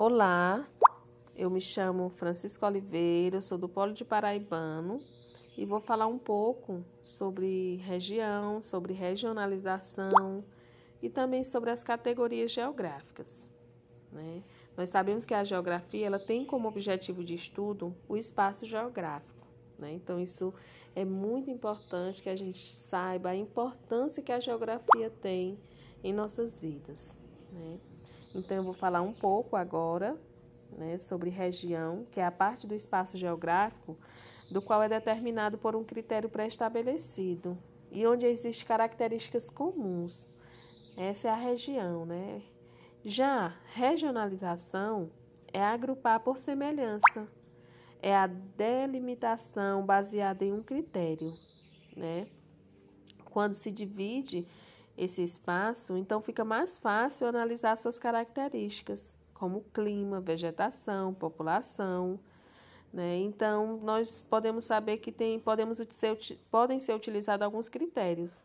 Olá, eu me chamo Francisco Oliveira, sou do Polo de Paraibano e vou falar um pouco sobre região, sobre regionalização e também sobre as categorias geográficas. Né? Nós sabemos que a geografia ela tem como objetivo de estudo o espaço geográfico. Né? Então, isso é muito importante que a gente saiba a importância que a geografia tem em nossas vidas. Né? Então, eu vou falar um pouco agora né, sobre região, que é a parte do espaço geográfico do qual é determinado por um critério pré-estabelecido e onde existem características comuns. Essa é a região, né? Já regionalização é agrupar por semelhança, é a delimitação baseada em um critério, né? Quando se divide esse espaço, então fica mais fácil analisar suas características, como clima, vegetação, população. Né? Então, nós podemos saber que tem, podemos ser, podem ser utilizados alguns critérios,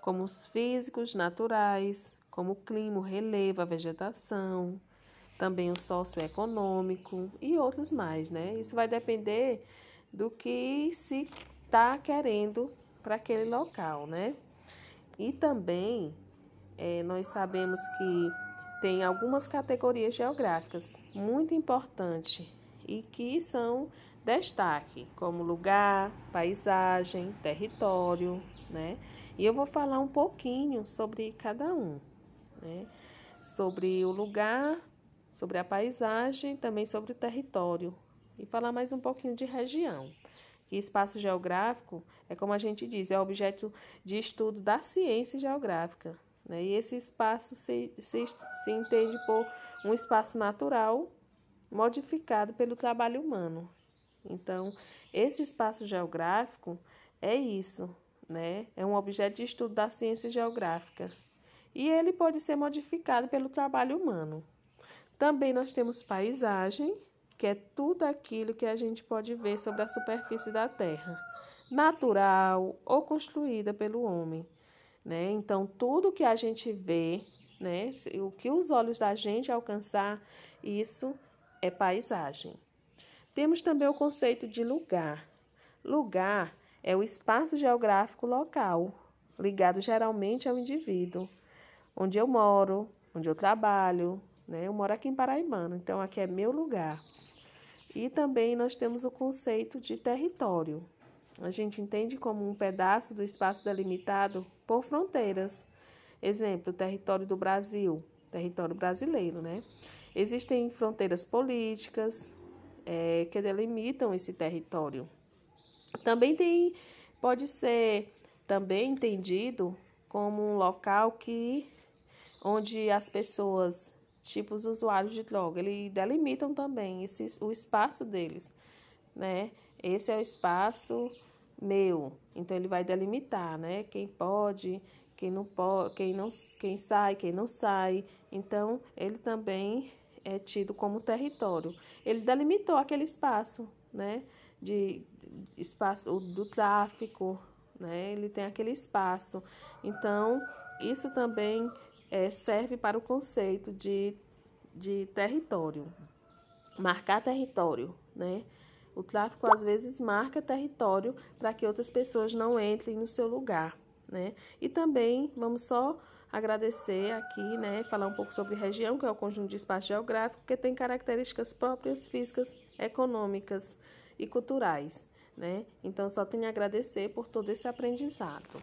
como os físicos, naturais, como o clima, o relevo, a vegetação, também o socioeconômico e outros mais. Né? Isso vai depender do que se está querendo para aquele local, né? E também é, nós sabemos que tem algumas categorias geográficas muito importantes e que são destaque, como lugar, paisagem, território, né? E eu vou falar um pouquinho sobre cada um, né? Sobre o lugar, sobre a paisagem, também sobre o território e falar mais um pouquinho de região que espaço geográfico é como a gente diz, é objeto de estudo da ciência geográfica. Né? E esse espaço se, se, se entende por um espaço natural modificado pelo trabalho humano. Então, esse espaço geográfico é isso, né? É um objeto de estudo da ciência geográfica. E ele pode ser modificado pelo trabalho humano. Também nós temos paisagem, que é tudo aquilo que a gente pode ver sobre a superfície da Terra, natural ou construída pelo homem. Né? Então, tudo que a gente vê, né, o que os olhos da gente alcançar, isso é paisagem. Temos também o conceito de lugar. Lugar é o espaço geográfico local, ligado geralmente ao indivíduo, onde eu moro, onde eu trabalho, né? Eu moro aqui em Paraibano, então aqui é meu lugar. E também nós temos o conceito de território. A gente entende como um pedaço do espaço delimitado por fronteiras. Exemplo, território do Brasil, território brasileiro, né? Existem fronteiras políticas é, que delimitam esse território. Também tem, pode ser também entendido como um local que onde as pessoas tipo os usuários de droga, eles delimitam também esse, o espaço deles, né? Esse é o espaço meu, então ele vai delimitar, né? Quem pode, quem não pode, quem não, quem sai, quem não sai. Então ele também é tido como território. Ele delimitou aquele espaço, né? De, de espaço do tráfico, né? Ele tem aquele espaço. Então isso também é, serve para o conceito de, de território, marcar território, né? O tráfico às vezes marca território para que outras pessoas não entrem no seu lugar, né? E também vamos só agradecer aqui, né, falar um pouco sobre região, que é o conjunto de espaço geográfico que tem características próprias físicas, econômicas e culturais, né? Então só tenho a agradecer por todo esse aprendizado.